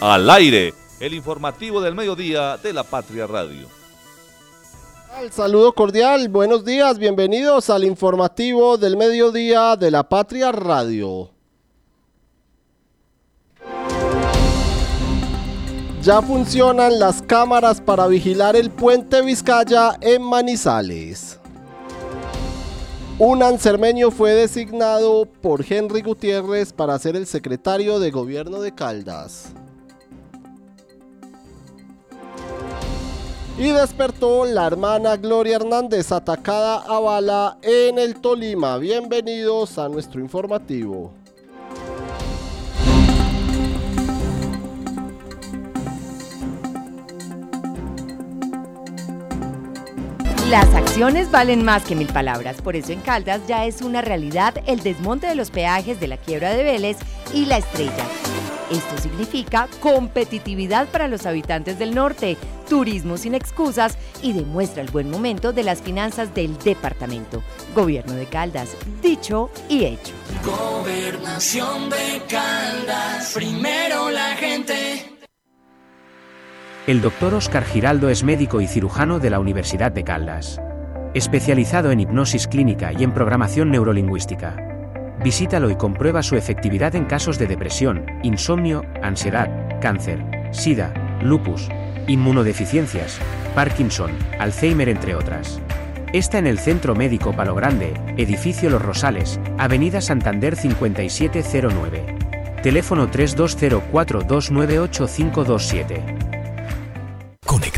Al aire, el informativo del mediodía de la Patria Radio. Al saludo cordial, buenos días, bienvenidos al informativo del mediodía de la Patria Radio. Ya funcionan las cámaras para vigilar el puente Vizcaya en Manizales. Un ansermeño fue designado por Henry Gutiérrez para ser el secretario de gobierno de Caldas. Y despertó la hermana Gloria Hernández atacada a bala en el Tolima. Bienvenidos a nuestro informativo. Las acciones valen más que mil palabras, por eso en Caldas ya es una realidad el desmonte de los peajes de la quiebra de Vélez y la estrella. Esto significa competitividad para los habitantes del norte, turismo sin excusas y demuestra el buen momento de las finanzas del departamento. Gobierno de Caldas, dicho y hecho. Gobernación de Caldas, primero la gente. El doctor Oscar Giraldo es médico y cirujano de la Universidad de Caldas. Especializado en hipnosis clínica y en programación neurolingüística. Visítalo y comprueba su efectividad en casos de depresión, insomnio, ansiedad, cáncer, sida, lupus, inmunodeficiencias, Parkinson, Alzheimer entre otras. Está en el Centro Médico Palo Grande, Edificio Los Rosales, Avenida Santander 5709. Teléfono 3204298527. Conectar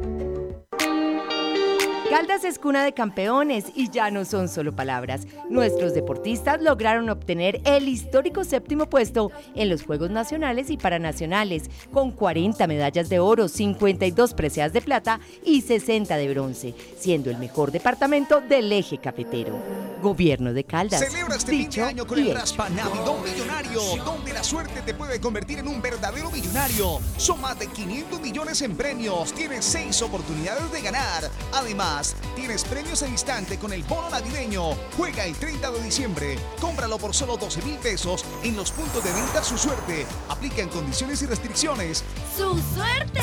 Caldas es cuna de campeones y ya no son solo palabras. Nuestros deportistas lograron obtener el histórico séptimo puesto en los Juegos Nacionales y Paranacionales, con 40 medallas de oro, 52 preseas de plata y 60 de bronce, siendo el mejor departamento del eje cafetero. Gobierno de Caldas. Celebra este fin de año con el Raspa Navidón Millonario, donde la suerte te puede convertir en un verdadero millonario. Son más de 500 millones en premios, tienes 6 oportunidades de ganar. Además, tienes premios al instante con el bono navideño. Juega el 30 de diciembre. Cómpralo por solo 12 mil pesos en los puntos de venta Su Suerte. Aplican condiciones y restricciones. ¡Su suerte!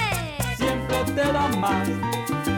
Siempre te da más.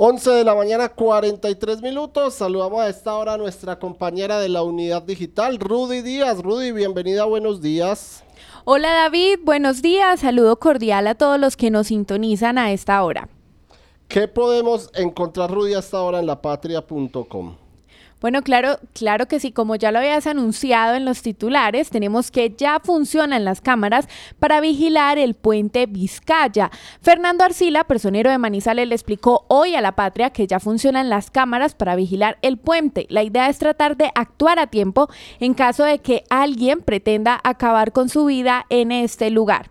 11 de la mañana, 43 minutos. Saludamos a esta hora a nuestra compañera de la unidad digital, Rudy Díaz. Rudy, bienvenida, buenos días. Hola David, buenos días. Saludo cordial a todos los que nos sintonizan a esta hora. ¿Qué podemos encontrar, Rudy, hasta ahora en lapatria.com? Bueno, claro, claro que sí, como ya lo habías anunciado en los titulares, tenemos que ya funcionan las cámaras para vigilar el puente Vizcaya. Fernando Arcila, personero de Manizales, le explicó hoy a la patria que ya funcionan las cámaras para vigilar el puente. La idea es tratar de actuar a tiempo en caso de que alguien pretenda acabar con su vida en este lugar.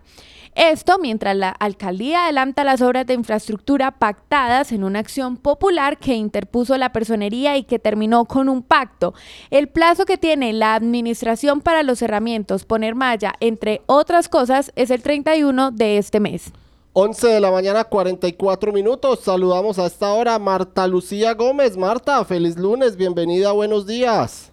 Esto mientras la alcaldía adelanta las obras de infraestructura pactadas en una acción popular que interpuso la personería y que terminó con un pacto. El plazo que tiene la administración para los herramientas poner malla, entre otras cosas, es el 31 de este mes. 11 de la mañana, 44 minutos. Saludamos a esta hora Marta Lucía Gómez. Marta, feliz lunes, bienvenida, buenos días.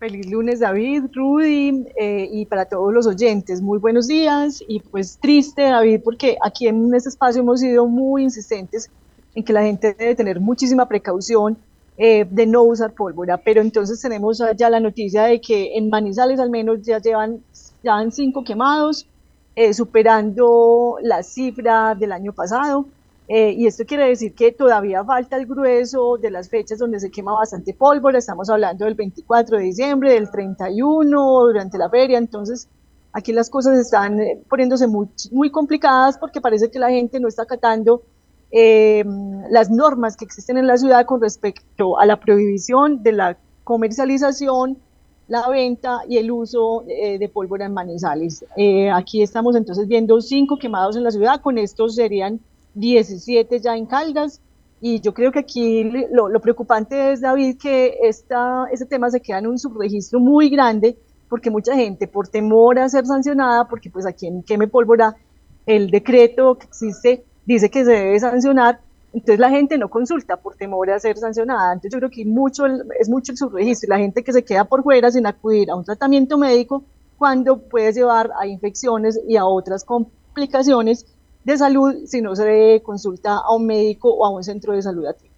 Feliz lunes David, Rudy eh, y para todos los oyentes. Muy buenos días y pues triste David porque aquí en este espacio hemos sido muy insistentes en que la gente debe tener muchísima precaución eh, de no usar pólvora, pero entonces tenemos ya la noticia de que en Manizales al menos ya llevan, ya van cinco quemados, eh, superando la cifra del año pasado. Eh, y esto quiere decir que todavía falta el grueso de las fechas donde se quema bastante pólvora. Estamos hablando del 24 de diciembre, del 31, durante la feria. Entonces, aquí las cosas están poniéndose muy, muy complicadas porque parece que la gente no está acatando eh, las normas que existen en la ciudad con respecto a la prohibición de la comercialización, la venta y el uso eh, de pólvora en manizales. Eh, aquí estamos entonces viendo cinco quemados en la ciudad, con estos serían 17 ya en Caldas. Y yo creo que aquí lo, lo preocupante es, David, que esta, este tema se queda en un subregistro muy grande, porque mucha gente, por temor a ser sancionada, porque pues aquí en Queme Pólvora, el decreto que existe dice que se debe sancionar, entonces la gente no consulta por temor a ser sancionada. Entonces yo creo que mucho, es mucho el subregistro y la gente que se queda por fuera sin acudir a un tratamiento médico cuando puede llevar a infecciones y a otras complicaciones de salud si no se consulta a un médico o a un centro de salud ti.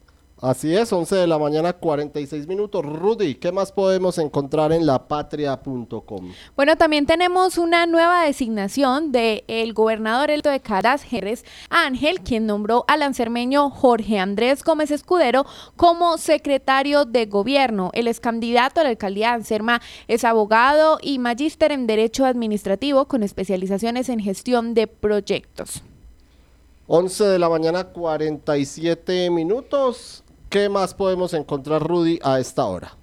Así es, 11 de la mañana, 46 minutos. Rudy, ¿qué más podemos encontrar en lapatria.com? Bueno, también tenemos una nueva designación del el gobernador electo de Caras, Jerez Ángel, quien nombró al lancermeño Jorge Andrés Gómez Escudero como secretario de gobierno. El ex candidato a la alcaldía de Anserma es abogado y magíster en Derecho Administrativo con especializaciones en gestión de proyectos. 11 de la mañana, 47 minutos. ¿Qué más podemos encontrar, Rudy, a esta hora?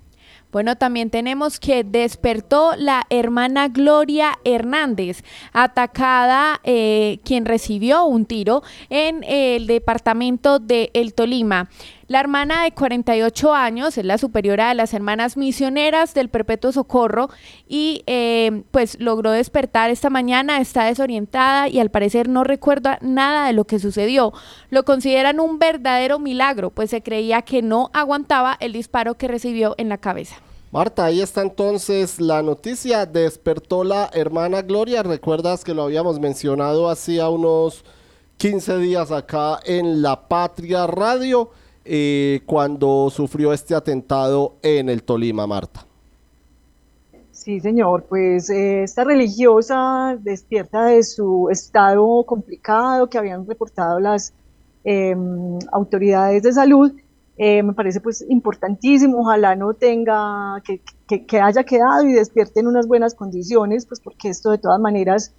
Bueno, también tenemos que despertó la hermana Gloria Hernández, atacada, eh, quien recibió un tiro en el departamento de El Tolima. La hermana de 48 años es la superiora de las hermanas misioneras del Perpetuo Socorro y eh, pues logró despertar esta mañana, está desorientada y al parecer no recuerda nada de lo que sucedió. Lo consideran un verdadero milagro, pues se creía que no aguantaba el disparo que recibió en la cabeza. Marta, ahí está entonces la noticia. Despertó la hermana Gloria. Recuerdas que lo habíamos mencionado hacía unos 15 días acá en La Patria Radio. Eh, cuando sufrió este atentado en el Tolima, Marta. Sí, señor, pues eh, esta religiosa despierta de su estado complicado que habían reportado las em, autoridades de salud. Eh, me parece pues importantísimo, ojalá no tenga, que, que, haya quedado y despierte en unas buenas condiciones, pues porque esto de todas maneras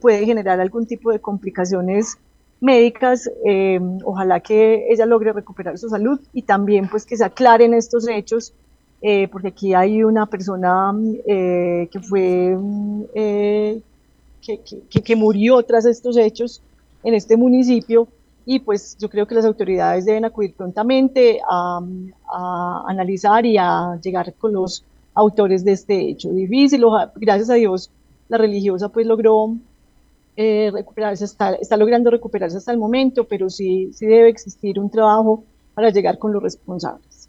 puede generar algún tipo de complicaciones médicas, eh, ojalá que ella logre recuperar su salud y también pues que se aclaren estos hechos, eh, porque aquí hay una persona eh, que fue, que, que, que, murió tras estos hechos en este municipio y pues yo creo que las autoridades deben acudir prontamente a, a analizar y a llegar con los autores de este hecho. Difícil, gracias a Dios la religiosa pues logró eh, recuperarse, está, está logrando recuperarse hasta el momento, pero sí, sí debe existir un trabajo para llegar con los responsables.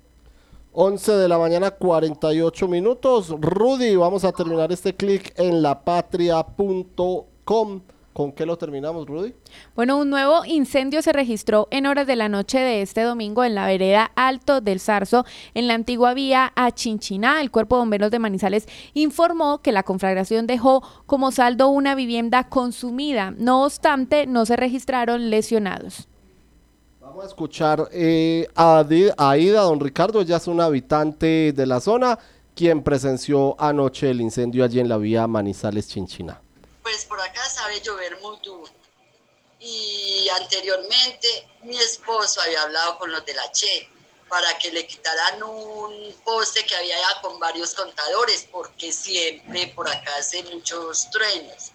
11 de la mañana, 48 minutos. Rudy, vamos a terminar este clic en lapatria.com. ¿Con qué lo terminamos, Rudy? Bueno, un nuevo incendio se registró en horas de la noche de este domingo en la vereda Alto del Zarzo, en la antigua vía a Chinchiná. El Cuerpo de Bomberos de Manizales informó que la conflagración dejó como saldo una vivienda consumida. No obstante, no se registraron lesionados. Vamos a escuchar eh, a Aida, don Ricardo, ella es un habitante de la zona, quien presenció anoche el incendio allí en la vía Manizales-Chinchiná pues por acá sabe llover muy duro. Y anteriormente mi esposo había hablado con los de la Che para que le quitaran un poste que había ya con varios contadores, porque siempre por acá hace muchos truenos.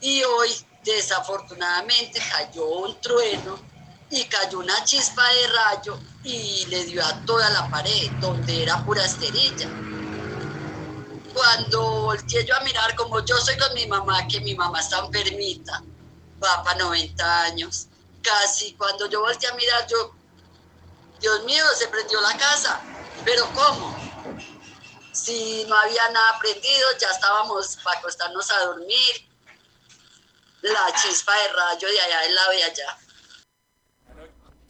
Y hoy, desafortunadamente, cayó un trueno y cayó una chispa de rayo y le dio a toda la pared, donde era pura esterilla cuando volteé yo a mirar, como yo soy con mi mamá, que mi mamá está enfermita, va para 90 años, casi cuando yo volteé a mirar, yo, Dios mío, se prendió la casa, pero ¿cómo? si no había nada prendido, ya estábamos para acostarnos a dormir. La chispa de rayo de allá del lado de allá.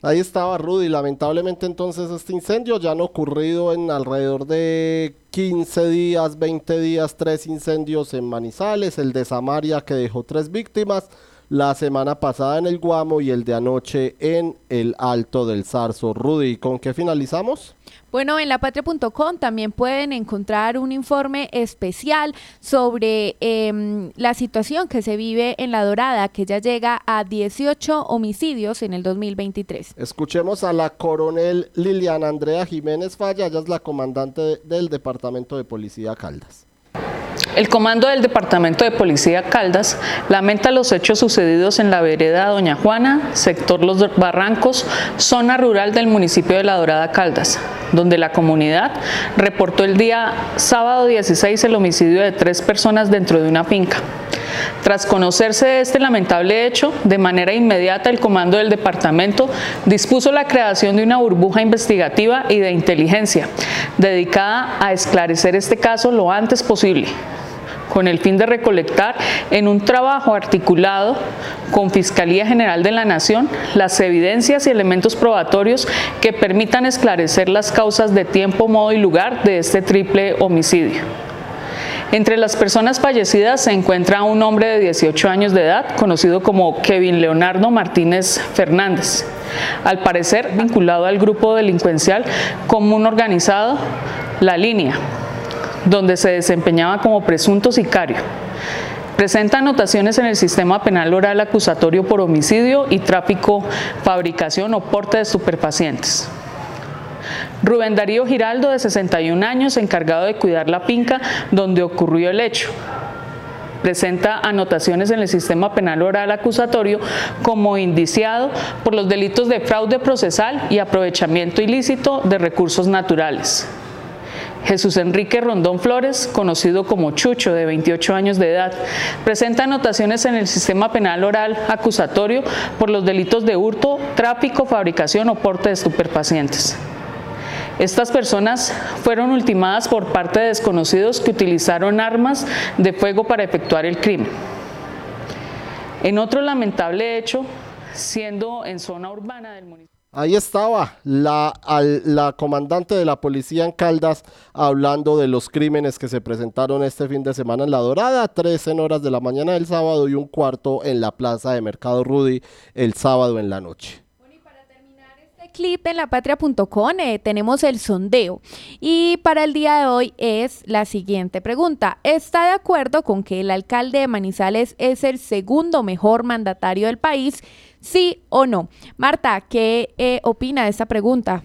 Ahí estaba Rudy. Lamentablemente entonces este incendio ya han ocurrido en alrededor de 15 días, 20 días, tres incendios en Manizales, el de Samaria que dejó tres víctimas, la semana pasada en el Guamo y el de anoche en el Alto del Zarzo. Rudy, ¿con qué finalizamos? Bueno, en lapatria.com también pueden encontrar un informe especial sobre em, la situación que se vive en La Dorada, que ya llega a 18 homicidios en el 2023. Escuchemos a la coronel Liliana Andrea Jiménez Falla, ella es la comandante del Departamento de Policía Caldas. El comando del Departamento de Policía Caldas lamenta los hechos sucedidos en la vereda Doña Juana, sector Los Barrancos, zona rural del municipio de La Dorada Caldas, donde la comunidad reportó el día sábado 16 el homicidio de tres personas dentro de una finca. Tras conocerse este lamentable hecho, de manera inmediata el comando del departamento dispuso la creación de una burbuja investigativa y de inteligencia dedicada a esclarecer este caso lo antes posible con el fin de recolectar en un trabajo articulado con Fiscalía General de la Nación las evidencias y elementos probatorios que permitan esclarecer las causas de tiempo, modo y lugar de este triple homicidio. Entre las personas fallecidas se encuentra un hombre de 18 años de edad, conocido como Kevin Leonardo Martínez Fernández, al parecer vinculado al grupo delincuencial común organizado La Línea, donde se desempeñaba como presunto sicario. Presenta anotaciones en el sistema penal oral acusatorio por homicidio y tráfico, fabricación o porte de superpacientes. Rubén Darío Giraldo, de 61 años, encargado de cuidar la finca donde ocurrió el hecho. Presenta anotaciones en el sistema penal oral acusatorio como indiciado por los delitos de fraude procesal y aprovechamiento ilícito de recursos naturales. Jesús Enrique Rondón Flores, conocido como Chucho, de 28 años de edad, presenta anotaciones en el sistema penal oral acusatorio por los delitos de hurto, tráfico, fabricación o porte de estupefacientes. Estas personas fueron ultimadas por parte de desconocidos que utilizaron armas de fuego para efectuar el crimen. En otro lamentable hecho, siendo en zona urbana del municipio. Ahí estaba la, comandante de la policía en Caldas hablando de los crímenes que se presentaron este fin de semana en La Dorada, tres en horas de la mañana del sábado y un cuarto en la plaza de Mercado Rudy el sábado en la noche clip en lapatria.com eh, tenemos el sondeo y para el día de hoy es la siguiente pregunta. ¿Está de acuerdo con que el alcalde de Manizales es el segundo mejor mandatario del país? ¿Sí o no? Marta, ¿qué eh, opina de esta pregunta?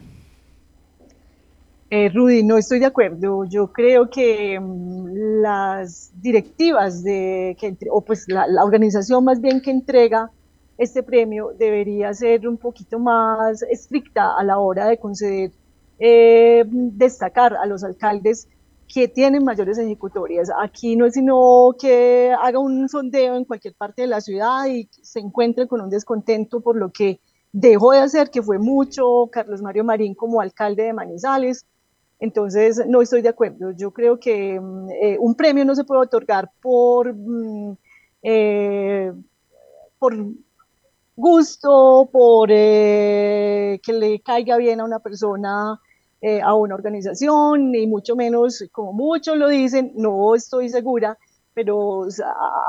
Eh, Rudy, no estoy de acuerdo. Yo creo que mm, las directivas de, que, o pues la, la organización más bien que entrega este premio debería ser un poquito más estricta a la hora de conceder, eh, destacar a los alcaldes que tienen mayores ejecutorias. Aquí no es sino que haga un sondeo en cualquier parte de la ciudad y se encuentre con un descontento por lo que dejó de hacer, que fue mucho Carlos Mario Marín como alcalde de Manizales. Entonces, no estoy de acuerdo. Yo creo que mm, eh, un premio no se puede otorgar por, mm, eh, por gusto, por eh, que le caiga bien a una persona, eh, a una organización, ni mucho menos, como muchos lo dicen, no estoy segura, pero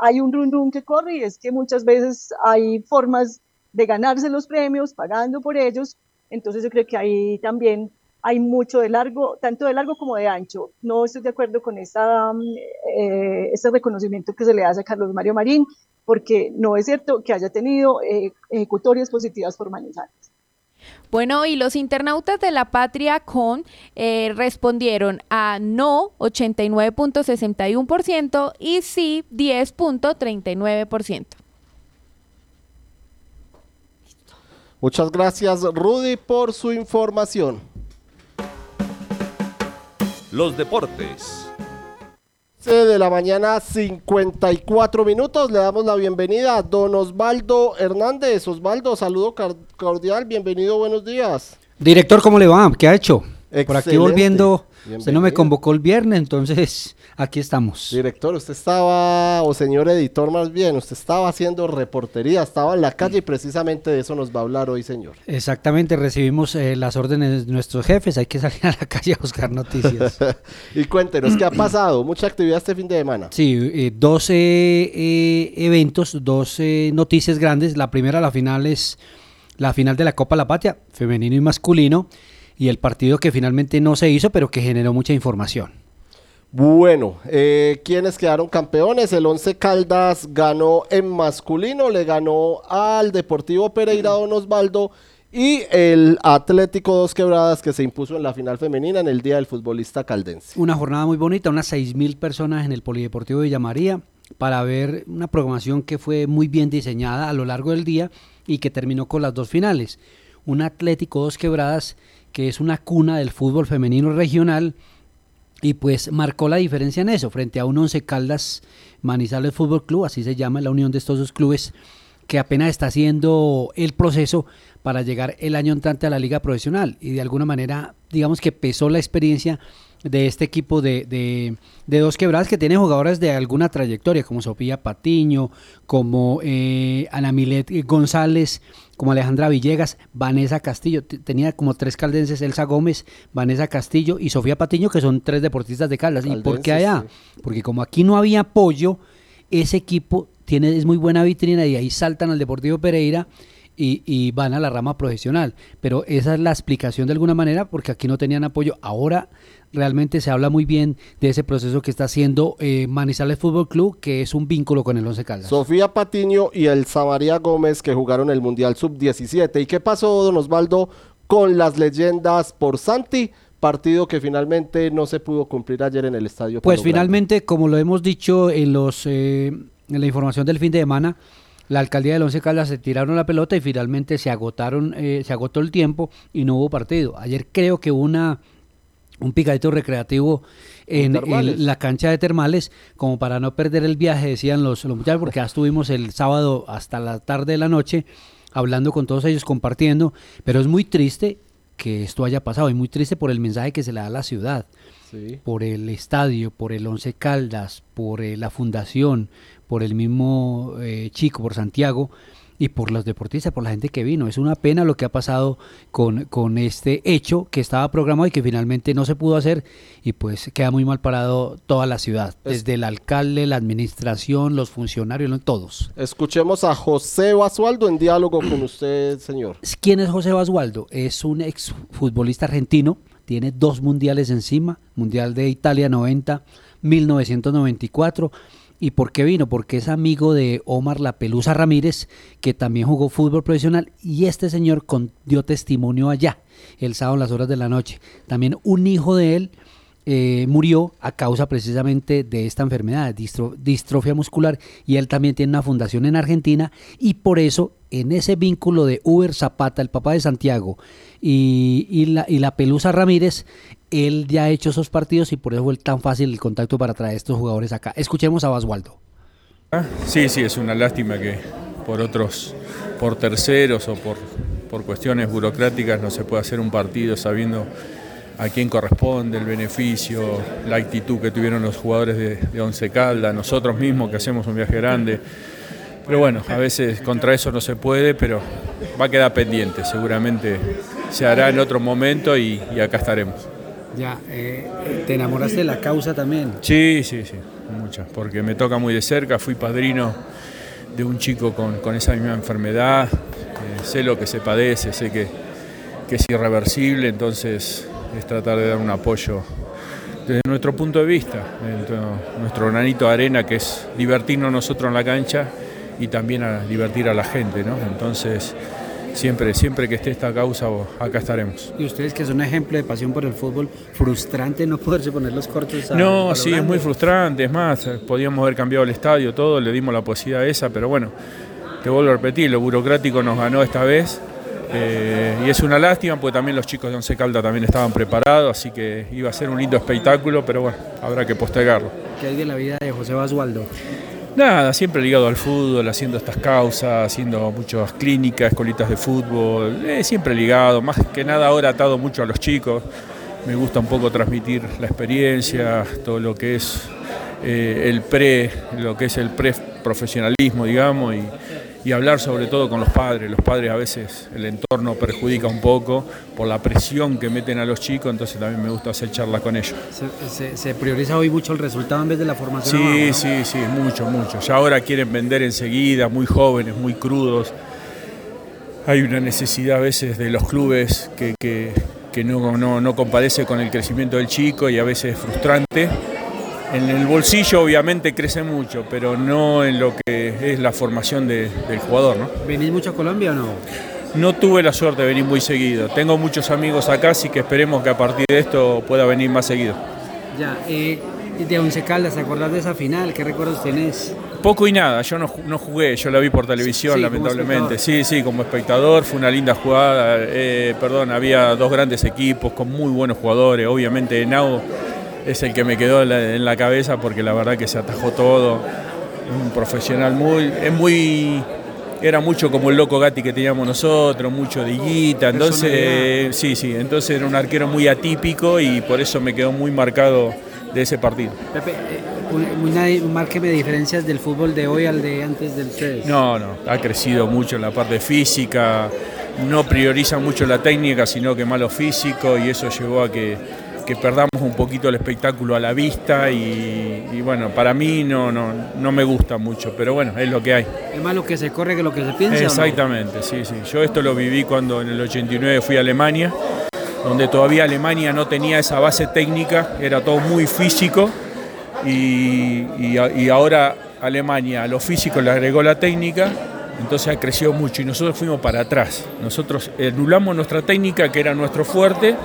hay un run que corre y es que muchas veces hay formas de ganarse los premios pagando por ellos, entonces yo creo que ahí también hay mucho de largo, tanto de largo como de ancho. No estoy de acuerdo con esta, eh, este reconocimiento que se le hace a Carlos Mario Marín, porque no es cierto que haya tenido eh, ejecutorias positivas por Manizales. Bueno, y los internautas de la Patria con eh, respondieron a no 89.61% y sí 10.39%. Muchas gracias Rudy por su información. Los deportes de la mañana, 54 minutos. Le damos la bienvenida a don Osvaldo Hernández. Osvaldo, saludo cordial, bienvenido, buenos días. Director, ¿cómo le va? ¿Qué ha hecho? Por aquí volviendo, usted no me Bienvenido. convocó el viernes, entonces aquí estamos. Director, usted estaba, o señor editor más bien, usted estaba haciendo reportería, estaba en la calle y precisamente de eso nos va a hablar hoy, señor. Exactamente, recibimos eh, las órdenes de nuestros jefes, hay que salir a la calle a buscar noticias. y cuéntenos, ¿qué ha pasado? Mucha actividad este fin de semana. Sí, eh, 12 eh, eventos, 12 noticias grandes. La primera, la final es la final de la Copa La Patria, femenino y masculino, y el partido que finalmente no se hizo, pero que generó mucha información. Bueno, eh, ¿quiénes quedaron campeones? El Once Caldas ganó en masculino, le ganó al Deportivo Pereira Don Osvaldo y el Atlético Dos Quebradas que se impuso en la final femenina en el Día del Futbolista Caldense. Una jornada muy bonita, unas 6.000 personas en el Polideportivo de Villamaría para ver una programación que fue muy bien diseñada a lo largo del día y que terminó con las dos finales. Un Atlético Dos Quebradas que es una cuna del fútbol femenino regional y pues marcó la diferencia en eso, frente a un Once Caldas Manizales Fútbol Club, así se llama la unión de estos dos clubes, que apenas está haciendo el proceso para llegar el año entrante a la liga profesional. Y de alguna manera, digamos que pesó la experiencia de este equipo de, de, de dos quebradas que tiene jugadoras de alguna trayectoria, como Sofía Patiño, como eh, Ana Milet González, como Alejandra Villegas, Vanessa Castillo, tenía como tres caldenses, Elsa Gómez, Vanessa Castillo y Sofía Patiño, que son tres deportistas de Caldas. ¿Y por qué allá? Porque como aquí no había apoyo, ese equipo tiene, es muy buena vitrina y ahí saltan al Deportivo Pereira y, y van a la rama profesional. Pero esa es la explicación de alguna manera, porque aquí no tenían apoyo. Ahora realmente se habla muy bien de ese proceso que está haciendo eh, Manizales Fútbol Club, que es un vínculo con el Once Caldas. Sofía Patiño y el Samaria Gómez que jugaron el Mundial Sub-17. ¿Y qué pasó, don Osvaldo, con las leyendas por Santi? Partido que finalmente no se pudo cumplir ayer en el estadio. Pues finalmente, como lo hemos dicho en los eh, en la información del fin de semana, la alcaldía del Once Caldas se tiraron la pelota y finalmente se agotaron, eh, se agotó el tiempo y no hubo partido. Ayer creo que hubo una un picadito recreativo en la cancha de termales, como para no perder el viaje, decían los, los muchachos, porque ya estuvimos el sábado hasta la tarde de la noche hablando con todos ellos, compartiendo, pero es muy triste que esto haya pasado y muy triste por el mensaje que se le da a la ciudad Sí. por el estadio, por el Once Caldas, por eh, la fundación, por el mismo eh, chico, por Santiago y por los deportistas, por la gente que vino. Es una pena lo que ha pasado con, con este hecho que estaba programado y que finalmente no se pudo hacer y pues queda muy mal parado toda la ciudad, desde el alcalde, la administración, los funcionarios, todos. Escuchemos a José Basualdo en diálogo con usted, señor. ¿Quién es José Basualdo? Es un exfutbolista argentino, tiene dos mundiales encima, Mundial de Italia 90, 1994. ¿Y por qué vino? Porque es amigo de Omar La Pelusa Ramírez, que también jugó fútbol profesional, y este señor con- dio testimonio allá, el sábado en las horas de la noche. También un hijo de él eh, murió a causa precisamente de esta enfermedad, distro- distrofia muscular, y él también tiene una fundación en Argentina, y por eso en ese vínculo de Uber Zapata, el papá de Santiago, y, la, Pelusa Ramírez, él ya ha hecho esos partidos y por eso fue tan fácil el contacto para traer estos jugadores acá. Escuchemos a Basualdo. Sí, sí, es una lástima que por otros, por terceros o por, por cuestiones burocráticas no se pueda hacer un partido sabiendo a quién corresponde, el beneficio, la actitud que tuvieron los jugadores de, de Once Caldas, nosotros mismos que hacemos un viaje grande. Pero bueno, a veces contra eso no se puede, pero va a quedar pendiente. Seguramente se hará en otro momento y, y acá estaremos. Ya, te enamoraste de la causa también. Sí, sí, sí, muchas, porque me toca muy de cerca, fui padrino de un chico con, con esa misma enfermedad, eh, sé lo que se padece, sé que, que es irreversible, entonces es tratar de dar un apoyo desde nuestro punto de vista, dentro- nuestro granito de arena que es divertirnos nosotros en la cancha y también a divertir a la gente, ¿no? Entonces, siempre, siempre que esté esta causa, acá estaremos. Y ustedes que son un ejemplo de pasión por el fútbol, frustrante no poderse poner los cortes a No, a sí, es grande. muy frustrante. Es más, podíamos haber cambiado el estadio, todo, le dimos la posibilidad esa, pero bueno, te vuelvo a repetir, lo burocrático nos ganó esta vez. Eh, y es una lástima, porque también los chicos de Once Calda también estaban preparados, así que iba a ser un lindo espectáculo, pero bueno, habrá que postergarlo. ¿Qué hay de la vida de José Basualdo? Nada, siempre ligado al fútbol, haciendo estas causas, haciendo muchas clínicas, escolitas de fútbol, eh, siempre ligado, más que nada ahora atado mucho a los chicos. me gusta un poco transmitir la experiencia, todo lo que es eh, el pre, lo que es el pre-profesionalismo, digamos, y, y hablar sobre todo con los padres. Los padres a veces el entorno perjudica un poco por la presión que meten a los chicos, entonces también me gusta hacer charlas con ellos. Se, se- se prioriza hoy mucho el resultado en vez de la formación. Sí, abajo, ¿no? sí, sí, mucho, mucho. Ya ahora quieren vender enseguida, muy jóvenes, muy crudos. Hay una necesidad a veces de los clubes que, que- que no, no, no compadece con el crecimiento del chico y a veces es frustrante. En el bolsillo obviamente crece mucho, pero no en lo que es la formación de- del jugador, ¿no? ¿Venís mucho a Colombia o no? No tuve la suerte de venir muy seguido. Tengo muchos amigos acá, así que esperemos que a partir de esto pueda venir más seguido. Ya, eh, de Once Caldas, ¿te acordás de esa final? ¿Qué recuerdos tenés? Poco y nada, yo no, no jugué, yo la vi por televisión, Sí, lamentablemente. Sí, sí, como espectador, fue una linda jugada. eh, perdón, había dos grandes equipos con muy buenos jugadores. Obviamente, Nau es el que me quedó en la, en la cabeza porque la verdad que se atajó todo. Un profesional muy. Es muy. Era mucho como el loco Gatti que teníamos nosotros, mucho de guita. Entonces, sí, sí, entonces era un arquero muy atípico y por eso me quedó muy marcado de ese partido. Pepe, eh, una, márqueme de diferencias del fútbol de hoy al de antes del ustedes. No, no, ha crecido mucho en la parte física, no prioriza mucho la técnica, sino que más lo físico y eso llevó a que, que perdamos un poquito el espectáculo a la vista y, y bueno, para mí no, no, no me gusta mucho, pero bueno, es lo que hay. Es más lo que se corre que lo que se piensa. Exactamente, sí, sí. Yo esto lo viví cuando en el 89 fui a Alemania, donde todavía Alemania no tenía esa base técnica, era todo muy físico y, y ahora Alemania a lo físico le agregó la técnica, entonces ha crecido mucho y nosotros fuimos para atrás. Nosotros anulamos nuestra técnica, que era nuestro fuerte,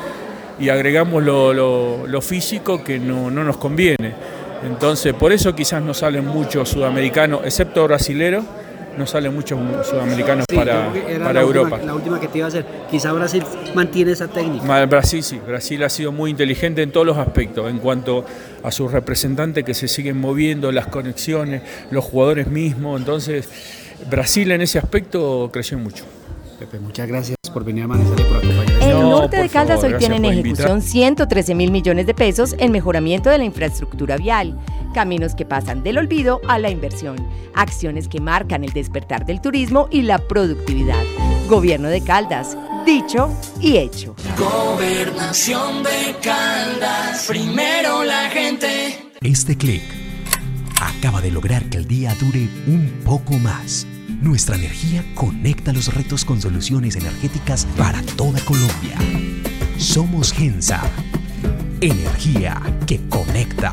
y agregamos lo, lo- lo físico que no, no nos conviene. Entonces, por eso quizás no salen muchos sudamericanos, excepto brasileros, no salen muchos sudamericanos Sí, para, para la última- Europa. la última que te iba a hacer. Quizá Brasil mantiene esa técnica. Brasil sí, Brasil ha sido muy inteligente en todos los aspectos, en cuanto a sus representantes que se siguen moviendo, las conexiones, los jugadores mismos. Entonces, Brasil en ese aspecto creció mucho. Pepe, muchas gracias por venir a y por acompañarnos. El No, norte de Caldas favor, hoy tiene en ejecución invitar. 113 mil millones de pesos en mejoramiento de la infraestructura vial, caminos que pasan del olvido a la inversión, acciones que marcan el despertar del turismo y la productividad. Gobierno de Caldas, dicho y hecho. Gobernación de Caldas, primero la gente. Este clic acaba de lograr que el día dure un poco más. Nuestra energía conecta los retos con soluciones energéticas para toda Colombia. Somos Gensa. Energía que conecta.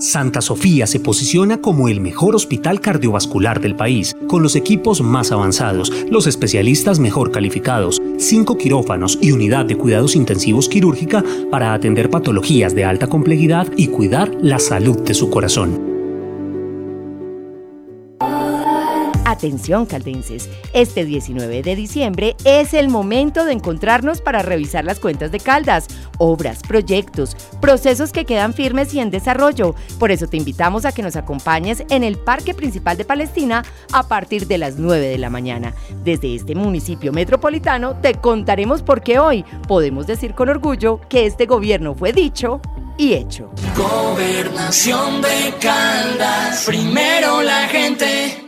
Santa Sofía se posiciona como el mejor hospital cardiovascular del país, con los equipos más avanzados, los especialistas mejor calificados, cinco quirófanos y unidad de cuidados intensivos quirúrgica para atender patologías de alta complejidad y cuidar la salud de su corazón. Atención caldenses, este 19 de diciembre es el momento de encontrarnos para revisar las cuentas de Caldas, obras, proyectos, procesos que quedan firmes y en desarrollo. Por eso te invitamos a que nos acompañes en el Parque Principal de Palestina a partir de las 9 de la mañana. Desde este municipio metropolitano te contaremos por qué hoy podemos decir con orgullo que este gobierno fue dicho y hecho. Gobernación de Caldas, primero la gente.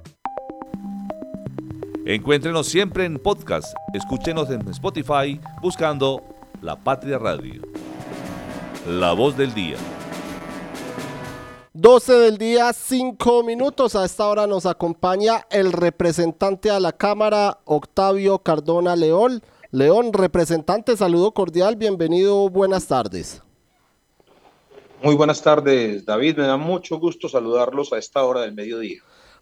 Encuéntrenos siempre en podcast. Escúchenos en Spotify buscando La Patria Radio. La voz del día. 12 del día, 5 minutos. A esta hora nos acompaña el representante a la Cámara, Octavio Cardona León. León, representante, saludo cordial, bienvenido, buenas tardes. Muy buenas tardes, David. Me da mucho gusto saludarlos a esta hora del mediodía.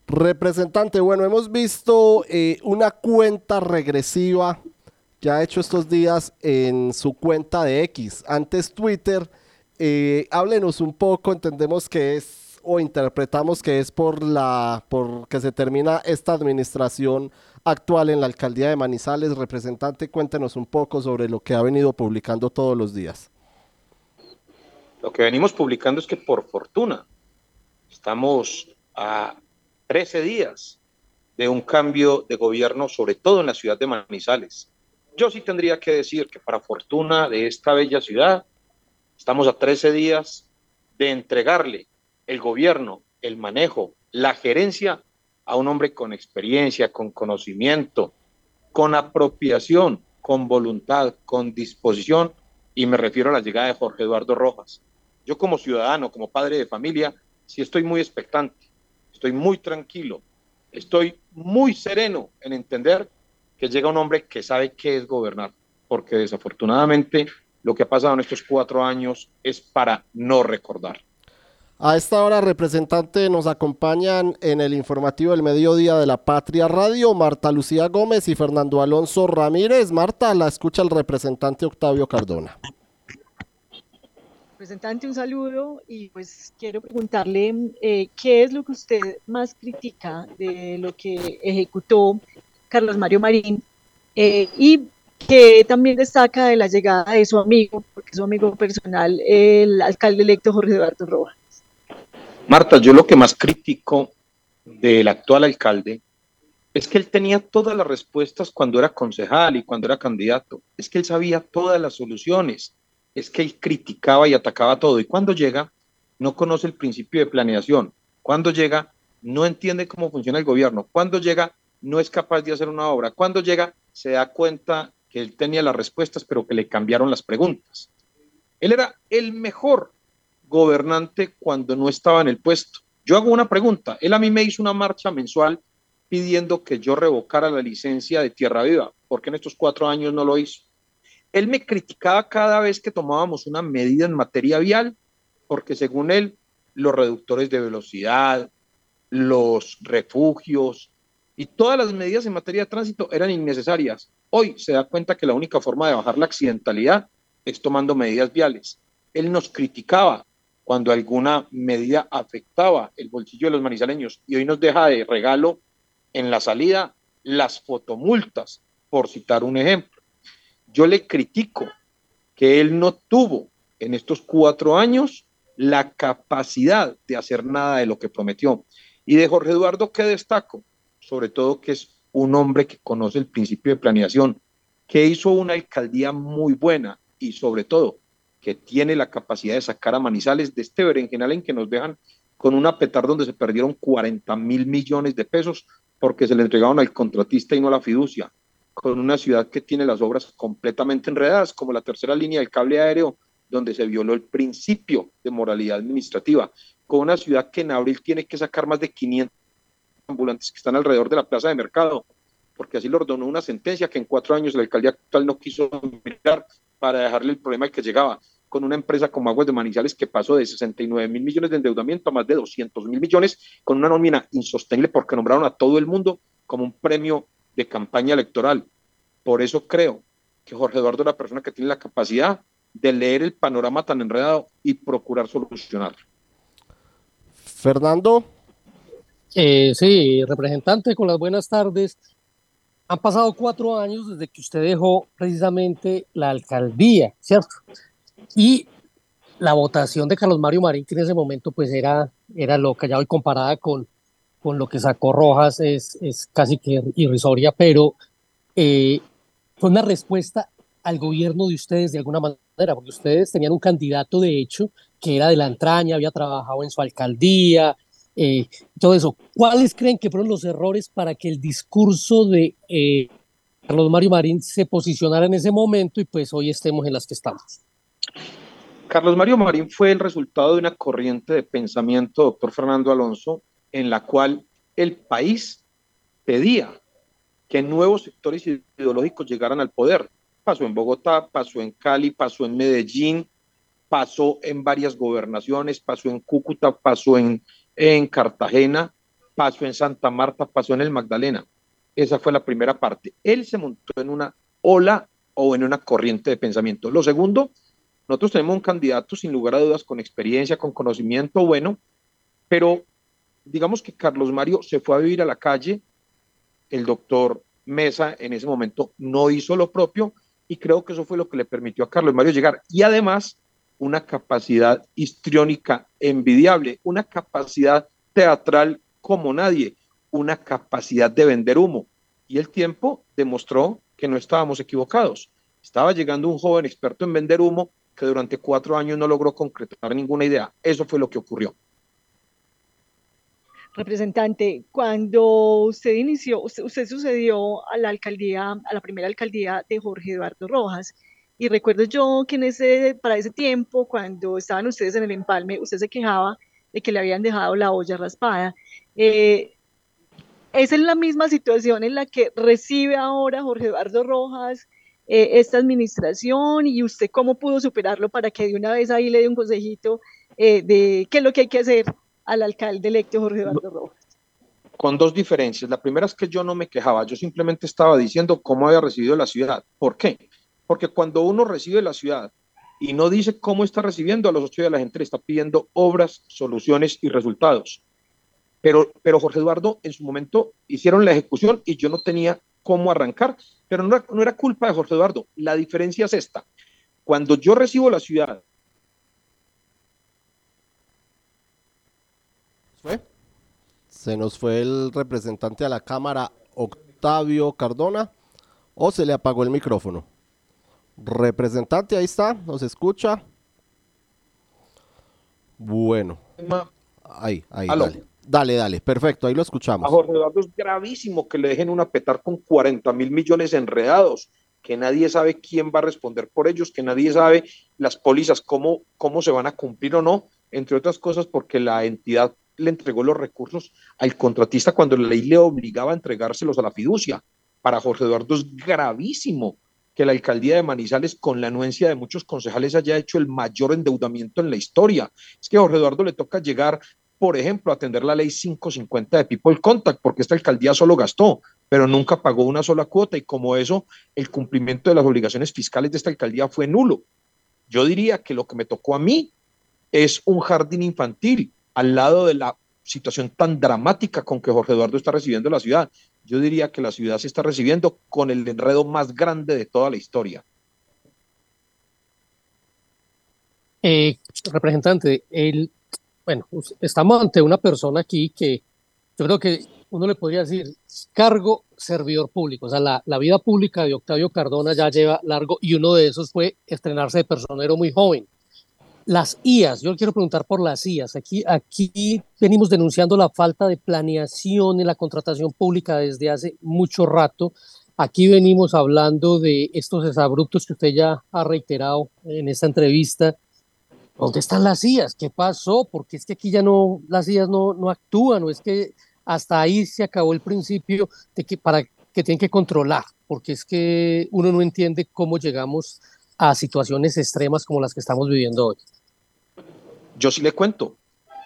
Representante, bueno, hemos visto eh, una cuenta regresiva que ha hecho estos días en su cuenta de X, antes Twitter. Eh, háblenos un poco, entendemos que es o interpretamos que es por la por que se termina esta administración actual en la alcaldía de Manizales. Representante, cuéntenos un poco sobre lo que ha venido publicando todos los días. Lo que venimos publicando es que por fortuna estamos a 13 días de un cambio de gobierno, sobre todo en la ciudad de Manizales. Yo sí tendría que decir que para fortuna de esta bella ciudad, estamos a 13 días de entregarle el gobierno, el manejo, la gerencia a un hombre con experiencia, con conocimiento, con apropiación, con voluntad, con disposición, y me refiero a la llegada de Jorge Eduardo Rojas. Yo como ciudadano, como padre de familia, sí estoy muy expectante, estoy muy tranquilo, estoy muy sereno en entender que llega un hombre que sabe qué es gobernar, porque desafortunadamente lo que ha pasado en estos cuatro años es para no recordar. A esta hora, representante, nos acompañan en el informativo del mediodía de la Patria Radio Marta Lucía Gómez y Fernando Alonso Ramírez. Marta, la escucha el representante Octavio Cardona. Representante, un saludo y pues quiero preguntarle eh, qué es lo que usted más critica de lo que ejecutó Carlos Mario Marín eh, y que también destaca de la llegada de su amigo, porque es su amigo personal, el alcalde electo Jorge Eduardo Rojas. Marta, yo lo que más critico del actual alcalde es que él tenía todas las respuestas cuando era concejal y cuando era candidato. Es que él sabía todas las soluciones es que él criticaba y atacaba todo. Y cuando llega, no conoce el principio de planeación. Cuando llega, no entiende cómo funciona el gobierno. Cuando llega, no es capaz de hacer una obra. Cuando llega, se da cuenta que él tenía las respuestas, pero que le cambiaron las preguntas. Él era el mejor gobernante cuando no estaba en el puesto. Yo hago una pregunta. Él a mí me hizo una marcha mensual pidiendo que yo revocara la licencia de Tierra Viva. ¿Por qué en estos cuatro años no lo hizo? Él me criticaba cada vez que tomábamos una medida en materia vial, porque según él, los reductores de velocidad, los refugios y todas las medidas en materia de tránsito eran innecesarias. Hoy se da cuenta que la única forma de bajar la accidentalidad es tomando medidas viales. Él nos criticaba cuando alguna medida afectaba el bolsillo de los manizaleños y hoy nos deja de regalo en la salida las fotomultas, por citar un ejemplo. Yo le critico que él no tuvo en estos cuatro años la capacidad de hacer nada de lo que prometió. Y de Jorge Eduardo, ¿qué destaco? Sobre todo que es un hombre que conoce el principio de planeación, que hizo una alcaldía muy buena y sobre todo que tiene la capacidad de sacar a Manizales de este berenjenal en que nos dejan con una petar donde se perdieron 40 mil millones de pesos porque se le entregaron al contratista y no a la fiducia con una ciudad que tiene las obras completamente enredadas, como la tercera línea del cable aéreo, donde se violó el principio de moralidad administrativa, con una ciudad que en abril tiene que sacar más de 500 ambulantes que están alrededor de la plaza de mercado, porque así lo ordenó una sentencia que en cuatro años la alcaldía actual no quiso mirar para dejarle el problema que llegaba, con una empresa como Aguas de Manizales que pasó de 69 mil millones de endeudamiento a más de 200 mil millones, con una nómina insostenible porque nombraron a todo el mundo como un premio de campaña electoral. Por eso creo que Jorge Eduardo es la persona que tiene la capacidad de leer el panorama tan enredado y procurar solucionarlo. Fernando. Eh, sí, representante, con las buenas tardes. Han pasado cuatro años desde que usted dejó precisamente la alcaldía, ¿cierto? Y la votación de Carlos Mario Marín, que en ese momento pues era, era loca, ya hoy comparada con, con lo que sacó Rojas es, es casi que irrisoria, pero eh, fue una respuesta al gobierno de ustedes de alguna manera, porque ustedes tenían un candidato de hecho que era de la entraña, había trabajado en su alcaldía, eh, todo eso. ¿Cuáles creen que fueron los errores para que el discurso de eh, Carlos Mario Marín se posicionara en ese momento y pues hoy estemos en las que estamos? Carlos Mario Marín fue el resultado de una corriente de pensamiento, doctor Fernando Alonso, en la cual el país pedía que nuevos sectores ideológicos llegaran al poder. Pasó en Bogotá, pasó en Cali, pasó en Medellín, pasó en varias gobernaciones, pasó en Cúcuta, pasó en, en Cartagena, pasó en Santa Marta, pasó en el Magdalena. Esa fue la primera parte. Él se montó en una ola o en una corriente de pensamiento. Lo segundo, nosotros tenemos un candidato sin lugar a dudas con experiencia, con conocimiento bueno, pero digamos que Carlos Mario se fue a vivir a la calle, el doctor Mesa en ese momento no hizo lo propio y creo que eso fue lo que le permitió a Carlos Mario llegar. Y además, una capacidad histriónica envidiable, una capacidad teatral como nadie, una capacidad de vender humo. Y el tiempo demostró que no estábamos equivocados. Estaba llegando un joven experto en vender humo que durante cuatro años no logró concretar ninguna idea. Eso fue lo que ocurrió. Representante, cuando usted inició, usted, sucedió a la alcaldía, a la primera alcaldía de Jorge Eduardo Rojas, y recuerdo yo que en ese, para ese tiempo, cuando estaban ustedes en el empalme, usted se quejaba de que le habían dejado la olla raspada. Eh, ¿Es en la misma situación en la que recibe ahora Jorge Eduardo Rojas eh, esta administración y usted cómo pudo superarlo para que de una vez ahí le dé un consejito eh, de qué es lo que hay que hacer al alcalde electo Jorge Eduardo Rojas. Con dos diferencias. La primera es que yo no me quejaba, yo simplemente estaba diciendo cómo había recibido la ciudad. ¿Por qué? Porque cuando uno recibe la ciudad y no dice cómo está recibiendo, a los ocho días la gente le está pidiendo obras, soluciones y resultados. Pero, pero Jorge Eduardo en su momento hicieron la ejecución y yo no tenía cómo arrancar. Pero no, no era culpa de Jorge Eduardo. La diferencia es esta. Cuando yo recibo la ciudad ¿Fue? Se nos fue el representante a la Cámara, Octavio Cardona, o se le apagó el micrófono. Representante, ahí está, nos escucha. Bueno. Ahí, ahí, dale. Dale, dale, perfecto, ahí lo escuchamos. A Jorge Eduardo es gravísimo que le dejen una petar con 40 mil millones enredados, que nadie sabe quién va a responder por ellos, que nadie sabe las pólizas, cómo, cómo se van a cumplir o no, entre otras cosas porque la entidad le entregó los recursos al contratista cuando la ley le obligaba a entregárselos a la fiducia. Para Jorge Eduardo es gravísimo que la alcaldía de Manizales, con la anuencia de muchos concejales, haya hecho el mayor endeudamiento en la historia. Es que a Jorge Eduardo le toca llegar por ejemplo, atender la ley 550 de People Contact, porque esta alcaldía solo gastó, pero nunca pagó una sola cuota y como eso, el cumplimiento de las obligaciones fiscales de esta alcaldía fue nulo. Yo diría que lo que me tocó a mí es un jardín infantil al lado de la situación tan dramática con que Jorge Eduardo está recibiendo la ciudad. Yo diría que la ciudad se está recibiendo con el enredo más grande de toda la historia. Eh, representante, el, bueno, estamos ante una persona aquí que yo creo que uno le podría decir cargo servidor público. O sea, la, la, vida pública de Octavio Cardona ya lleva largo y uno de esos fue estrenarse de personero muy joven. Las IAS, yo quiero preguntar por las IAS. Aquí, aquí venimos denunciando la falta de planeación en la contratación pública desde hace mucho rato. Aquí venimos hablando de estos desabruptos que usted ya ha reiterado en esta entrevista ¿Dónde están las IAS? ¿Qué pasó? Porque es que aquí ya no, las IAS no, no actúan, o es que hasta ahí se acabó el principio de que para que tienen que controlar, porque es que uno no entiende cómo llegamos a situaciones extremas como las que estamos viviendo hoy. Yo sí le cuento,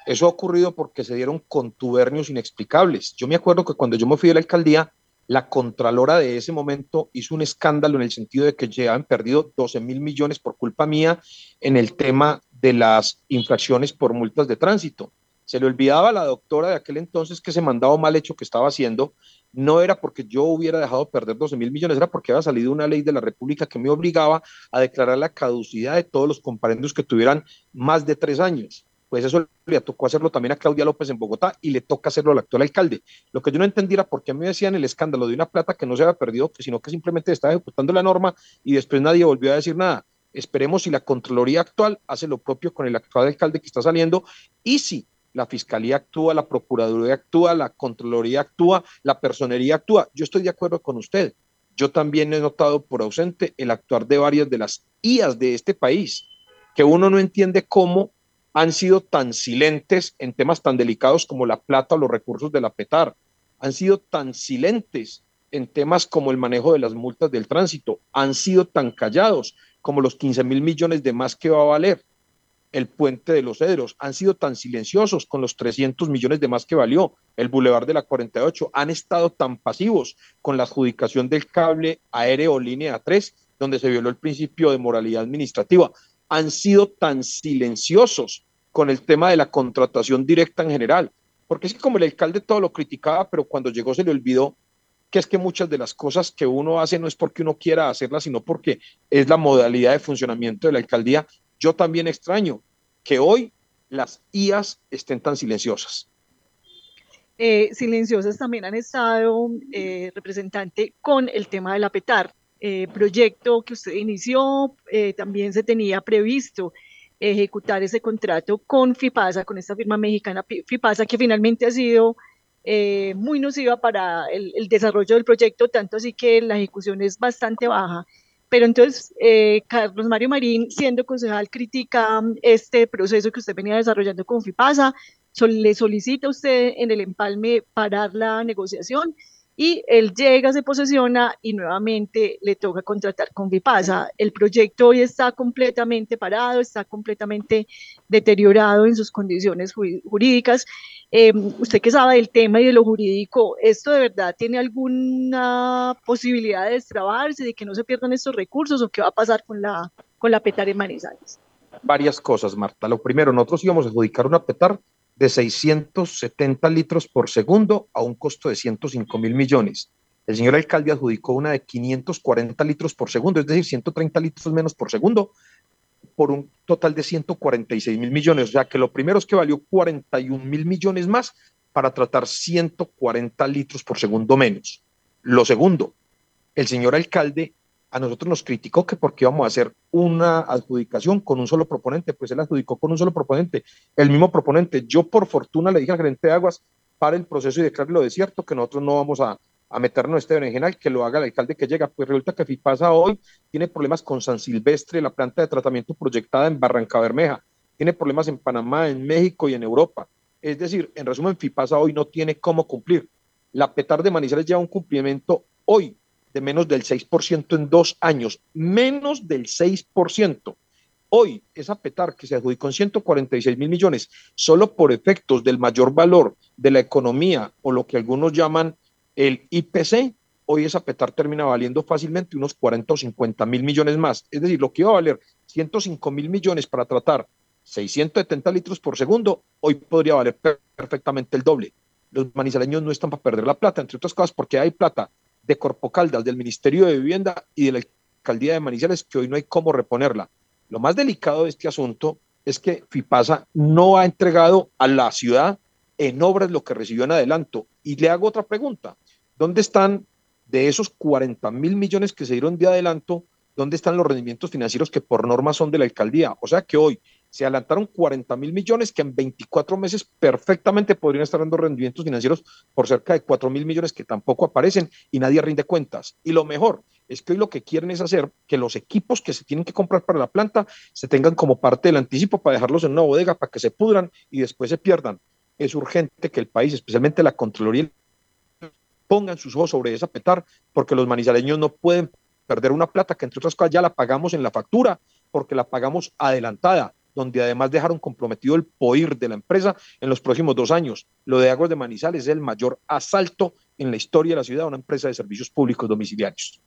eso ha ocurrido porque se dieron contubernios inexplicables. Yo me acuerdo que cuando yo me fui de la alcaldía, la contralora de ese momento hizo un escándalo en el sentido de que han perdido 12 mil millones por culpa mía en el tema de las infracciones por multas de tránsito. Se le olvidaba a la doctora de aquel entonces que ese mandado mal hecho que estaba haciendo no era porque yo hubiera dejado perder 12 mil millones, era porque había salido una ley de la República que me obligaba a declarar la caducidad de todos los comparendos que tuvieran más de tres años. Pues eso le tocó hacerlo también a Claudia López en Bogotá y le toca hacerlo al actual alcalde. Lo que yo no entendía era por qué me decían el escándalo de una plata que no se había perdido, sino que simplemente estaba ejecutando la norma y después nadie volvió a decir nada. Esperemos si la Contraloría actual hace lo propio con el actual alcalde que está saliendo y si la Fiscalía actúa, la Procuraduría actúa, la Contraloría actúa, la Personería actúa. Yo estoy de acuerdo con usted. Yo también he notado por ausente el actuar de varias de las IAS de este país, que uno no entiende cómo han sido tan silentes en temas tan delicados como la plata o los recursos de la PETAR. Han sido tan silentes en temas como el manejo de las multas del tránsito. Han sido tan callados como los 15 mil millones de más que va a valer el puente de los Cedros. Han sido tan silenciosos con los 300 millones de más que valió el Boulevard de la 48. Han estado tan pasivos con la adjudicación del cable aéreo línea 3, donde se violó el principio de moralidad administrativa han sido tan silenciosos con el tema de la contratación directa en general. Porque es que como el alcalde todo lo criticaba, pero cuando llegó se le olvidó que es que muchas de las cosas que uno hace no es porque uno quiera hacerlas, sino porque es la modalidad de funcionamiento de la alcaldía. Yo también extraño que hoy las IAS estén tan silenciosas. Eh, silenciosas también han estado, eh, representante, con el tema de la PETAR. Eh, proyecto que usted inició, eh, también se tenía previsto ejecutar ese contrato con FIPASA, con esta firma mexicana FIPASA, que finalmente ha sido muy nociva para el, desarrollo del proyecto, tanto así que la ejecución es bastante baja. Pero entonces, Carlos Mario Marín, siendo concejal, critica este proceso que usted venía desarrollando con FIPASA, le solicita a usted en el empalme parar la negociación y él llega, se posesiona y nuevamente le toca contratar con Vipasa. El proyecto hoy está completamente parado, está completamente deteriorado en sus condiciones jurídicas. Em, usted que sabe del tema y de lo jurídico, ¿esto de verdad tiene alguna posibilidad de destrabarse, de que no se pierdan estos recursos o qué va a pasar con la, con la PETAR en Manizales? Varias cosas, Marta. Lo primero, nosotros íbamos a adjudicar una PETAR de 670 litros por segundo a un costo de 105 mil millones. El señor alcalde adjudicó una de 540 litros por segundo, es decir, 130 litros menos por segundo, por un total de 146 mil millones. O sea que lo primero es que valió 41 mil millones más para tratar 140 litros por segundo menos. Lo segundo, el señor alcalde a nosotros nos criticó que porque íbamos a hacer una adjudicación con un solo proponente, pues él adjudicó con un solo proponente, el mismo proponente. Yo por fortuna le dije al gerente de aguas, para el proceso y declararlo desierto, que nosotros no vamos a, a meternos este berenjenal, que lo haga el alcalde que llega. Pues resulta que FIPASA hoy tiene problemas con San Silvestre, la planta de tratamiento proyectada en Barranca Bermeja, tiene problemas en Panamá, en México y en Europa. Es decir, en resumen, FIPASA hoy no tiene cómo cumplir. La PETAR de Manizales lleva un cumplimiento hoy de menos del 6% en dos años, menos del 6%. Hoy, esa petar que se adjudicó en 146 mil millones, solo por efectos del mayor valor de la economía o lo que algunos llaman el IPC, hoy esa petar termina valiendo fácilmente unos 40 o 50 mil millones más. Es decir, lo que iba a valer 105 mil millones para tratar 670 litros por segundo, hoy podría valer perfectamente el doble. Los manizaleños no están para perder la plata, entre otras cosas porque hay plata de Corpo Caldas, del Ministerio de Vivienda y de la Alcaldía de Manizales, que hoy no hay cómo reponerla. Lo más delicado de este asunto es que FIPASA no ha entregado a la ciudad en obras lo que recibió en adelanto. Y le hago otra pregunta. ¿Dónde están de esos 40 mil millones que se dieron de adelanto? ¿Dónde están los rendimientos financieros que por norma son de la alcaldía? O sea que hoy se adelantaron 40 mil millones que en 24 meses perfectamente podrían estar dando rendimientos financieros por cerca de 4 mil millones que tampoco aparecen y nadie rinde cuentas. Y lo mejor es que hoy lo que quieren es hacer que los equipos que se tienen que comprar para la planta se tengan como parte del anticipo para dejarlos en una bodega para que se pudran y después se pierdan. Es urgente que el país, especialmente la Contraloría, pongan sus ojos sobre esa petar porque los manizaleños no pueden perder una plata que entre otras cosas ya la pagamos en la factura porque la pagamos adelantada donde además dejaron comprometido el POIR de la empresa en los próximos dos años. Lo de Aguas de Manizales es el mayor asalto en la historia de la ciudad a una empresa de servicios públicos domiciliarios.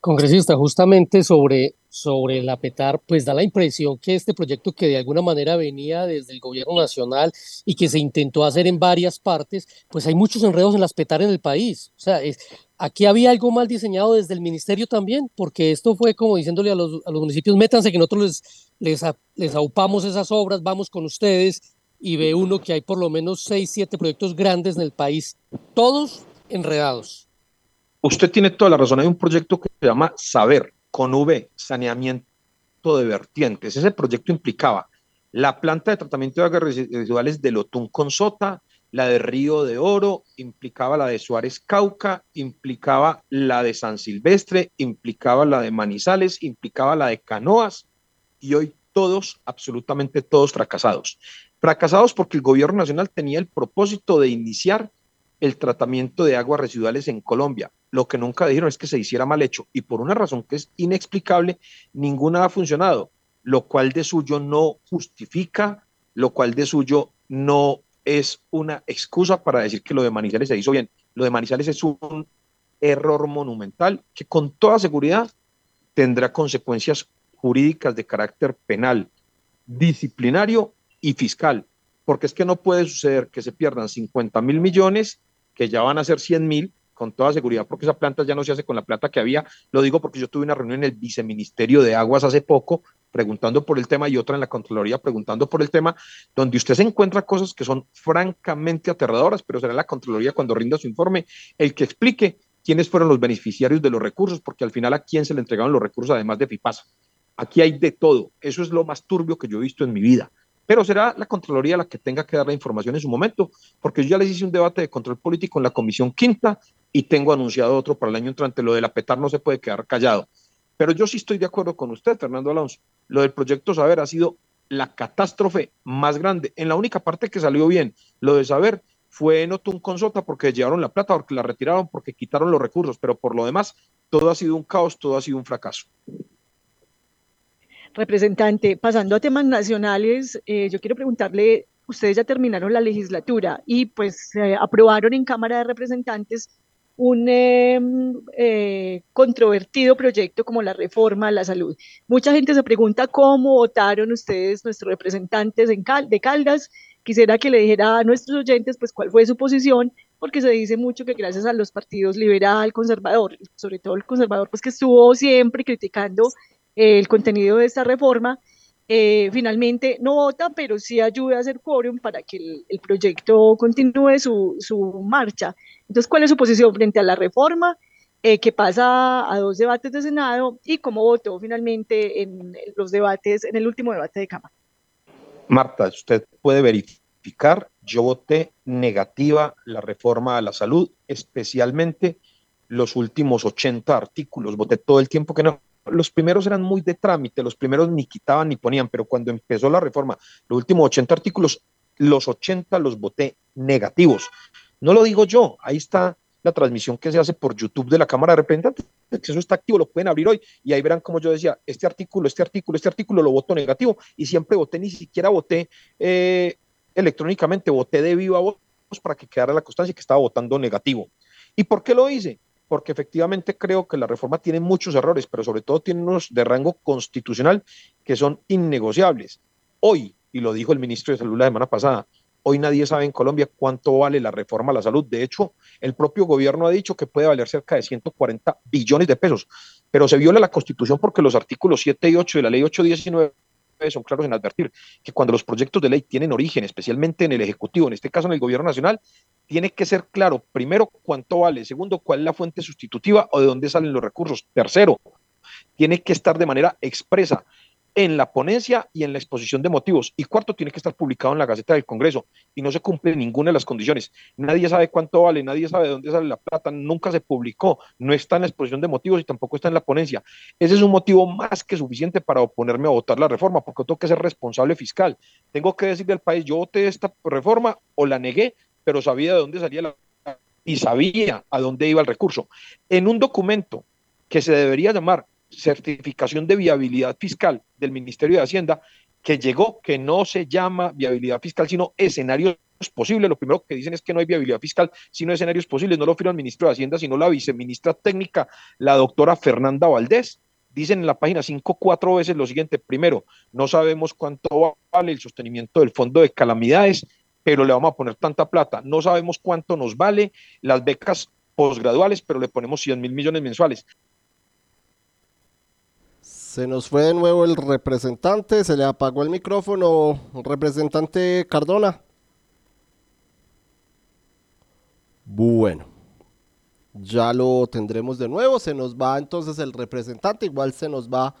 Congresista, justamente sobre, sobre la PETAR, pues da la impresión que este proyecto que de alguna manera venía desde el gobierno nacional y que se intentó hacer en varias partes, pues hay muchos enredos en las PETAR en el país. O sea, es, aquí había algo mal diseñado desde el ministerio también, porque esto fue como diciéndole a los, a los municipios, métanse que nosotros les, les, les aupamos esas obras, vamos con ustedes, y ve uno que hay por lo menos seis, siete proyectos grandes en el país, todos enredados. Usted tiene toda la razón. Hay un proyecto que se llama Saber, con V, saneamiento de vertientes. Ese proyecto implicaba la planta de tratamiento de aguas residuales de Lotún con Sota, la de Río de Oro, implicaba la de Suárez Cauca, implicaba la de San Silvestre, implicaba la de Manizales, implicaba la de Canoas, y hoy todos, absolutamente todos fracasados. Fracasados porque el gobierno nacional tenía el propósito de iniciar el tratamiento de aguas residuales en Colombia. Lo que nunca dijeron es que se hiciera mal hecho y por una razón que es inexplicable, ninguna ha funcionado, lo cual de suyo no justifica, lo cual de suyo no es una excusa para decir que lo de Manizales se hizo bien. Lo de Manizales es un error monumental que con toda seguridad tendrá consecuencias jurídicas de carácter penal, disciplinario y fiscal, porque es que no puede suceder que se pierdan 50 mil millones que ya van a ser 100 mil, con toda seguridad, porque esa planta ya no se hace con la plata que había. Lo digo porque yo tuve una reunión en el Viceministerio de Aguas hace poco, preguntando por el tema, y otra en la Contraloría preguntando por el tema, donde usted se encuentra cosas que son francamente aterradoras, pero será la Contraloría cuando rinda su informe el que explique quiénes fueron los beneficiarios de los recursos, porque al final a quién se le entregaron los recursos además de FIPASA. Aquí hay de todo. Eso es lo más turbio que yo he visto en mi vida pero será la Contraloría la que tenga que dar la información en su momento, porque yo ya les hice un debate de control político en la Comisión Quinta y tengo anunciado otro para el año entrante. Lo de la PETAR no se puede quedar callado. Pero yo sí estoy de acuerdo con usted, Fernando Alonso. Lo del proyecto Saber ha sido la catástrofe más grande. En la única parte que salió bien, lo de Saber, fue en Otún con Sota porque llevaron la plata, porque la retiraron, porque quitaron los recursos, pero por lo demás, todo ha sido un caos, todo ha sido un fracaso. Representante, pasando a temas nacionales, eh, yo quiero preguntarle, ustedes ya terminaron la legislatura y pues aprobaron en Cámara de Representantes un em, eh, controvertido proyecto como la reforma a la salud. Mucha gente se pregunta cómo votaron ustedes, nuestros representantes en de Caldas. Quisiera que le dijera a nuestros oyentes pues cuál fue su posición, porque se dice mucho que gracias a los partidos liberal, conservador, sobre todo el conservador, pues que estuvo siempre criticando el contenido de esta reforma, eh, finalmente no vota, pero sí ayuda a hacer quórum para que el, proyecto continúe su, su, marcha. Entonces, ¿cuál es su posición frente a la reforma? Eh, que pasa a dos debates de Senado y cómo votó finalmente en los debates, en el último debate de Cámara. Marta, usted puede verificar, yo voté negativa la reforma a la salud, especialmente los últimos 80 artículos, voté todo el tiempo que no los primeros eran muy de trámite, los primeros ni quitaban ni ponían, pero cuando empezó la reforma, los últimos 80 artículos, los 80 los voté negativos. No lo digo yo, ahí está la transmisión que se hace por YouTube de la Cámara de Representantes, que eso está activo, lo pueden abrir hoy y ahí verán como yo decía, este artículo, este artículo, este artículo lo voto negativo y siempre voté, ni siquiera voté eh, electrónicamente, voté de viva voz para que quedara la constancia que estaba votando negativo. ¿Y por qué lo hice? Porque efectivamente creo que la reforma tiene muchos errores, pero sobre todo tiene unos de rango constitucional que son innegociables. Hoy, y lo dijo el ministro de Salud la semana pasada, hoy nadie sabe en Colombia cuánto vale la reforma a la salud. De hecho, el propio gobierno ha dicho que puede valer cerca de 140 billones de pesos, pero se viola la constitución porque los artículos 7 y 8 de la ley 819 son claros en advertir que cuando los proyectos de ley tienen origen, especialmente en el Ejecutivo, en este caso en el Gobierno Nacional, tiene que ser claro, primero, cuánto vale, segundo, cuál es la fuente sustitutiva o de dónde salen los recursos, tercero, tiene que estar de manera expresa en la ponencia y en la exposición de motivos. Y cuarto, tiene que estar publicado en la Gaceta del Congreso y no se cumple ninguna de las condiciones. Nadie sabe cuánto vale, nadie sabe de dónde sale la plata, nunca se publicó, no está en la exposición de motivos y tampoco está en la ponencia. Ese es un motivo más que suficiente para oponerme a votar la reforma, porque tengo que ser responsable fiscal. Tengo que decirle al país, yo voté esta reforma o la negué, pero sabía de dónde salía la y sabía a dónde iba el recurso. En un documento que se debería llamar certificación de viabilidad fiscal del Ministerio de Hacienda, que llegó, que no se llama viabilidad fiscal, sino escenarios posibles. Lo primero que dicen es que no hay viabilidad fiscal, sino escenarios posibles. No lo firma el ministro de Hacienda, sino la viceministra técnica, la doctora Fernanda Valdés. Dicen en la página 5 cuatro veces lo siguiente. Primero, no sabemos cuánto vale el sostenimiento del fondo de calamidades, pero le vamos a poner tanta plata. No sabemos cuánto nos vale las becas posgraduales, pero le ponemos 100 mil millones mensuales. Se nos fue de nuevo el representante, se le apagó el micrófono, representante Cardona. Bueno, ya lo tendremos de nuevo, se nos va entonces el representante, igual se nos va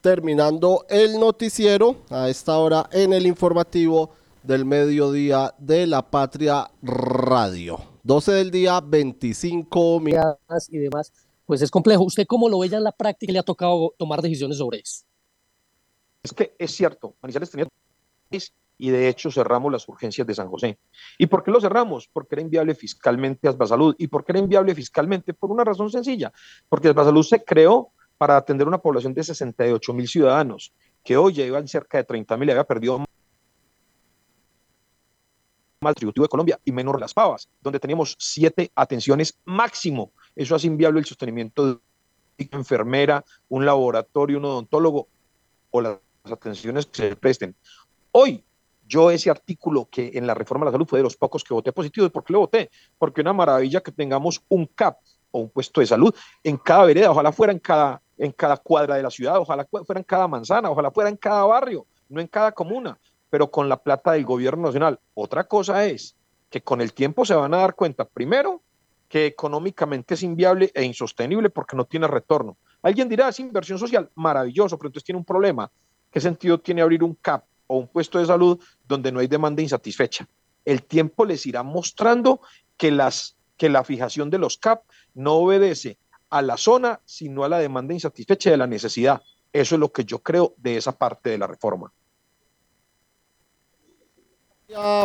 terminando el noticiero a esta hora en el informativo del mediodía de la Patria Radio. 12 del día, 25 minutos y demás pues es complejo. ¿Usted cómo lo ve ya en la práctica le ha tocado tomar decisiones sobre eso? Es que es cierto, Manizales tenía y de hecho cerramos las urgencias de San José. ¿Y por qué lo cerramos? Porque era inviable fiscalmente Asbasalud. ¿Y por qué era inviable fiscalmente? Por una razón sencilla, porque Asbasalud se creó para atender una población de 68 mil ciudadanos, que hoy ya iban cerca de 30 mil y había perdido más tributivo de Colombia y menos las pavas, donde teníamos siete atenciones máximo eso hace inviable el sostenimiento de una enfermera, un laboratorio, un odontólogo o las atenciones que se presten. Hoy, yo ese artículo que en la reforma de la salud fue de los pocos que voté positivo. ¿Por qué lo voté? Porque una maravilla que tengamos un CAP o un puesto de salud en cada vereda, ojalá fuera en cada, en cada cuadra de la ciudad, ojalá fuera en cada manzana, ojalá fuera en cada barrio, no en cada comuna, pero con la plata del gobierno nacional. Otra cosa es que con el tiempo se van a dar cuenta, primero, que económicamente es inviable e insostenible porque no tiene retorno. Alguien dirá, es inversión social, maravilloso, pero entonces tiene un problema. ¿Qué sentido tiene abrir un CAP o un puesto de salud donde no hay demanda insatisfecha? El tiempo les irá mostrando que, las, que la fijación de los CAP no obedece a la zona, sino a la demanda insatisfecha de la necesidad. Eso es lo que yo creo de esa parte de la reforma.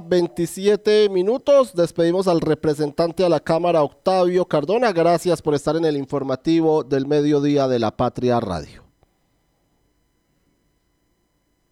27 minutos. Despedimos al representante a la Cámara, Octavio Cardona. Gracias por estar en el informativo del mediodía de la Patria Radio.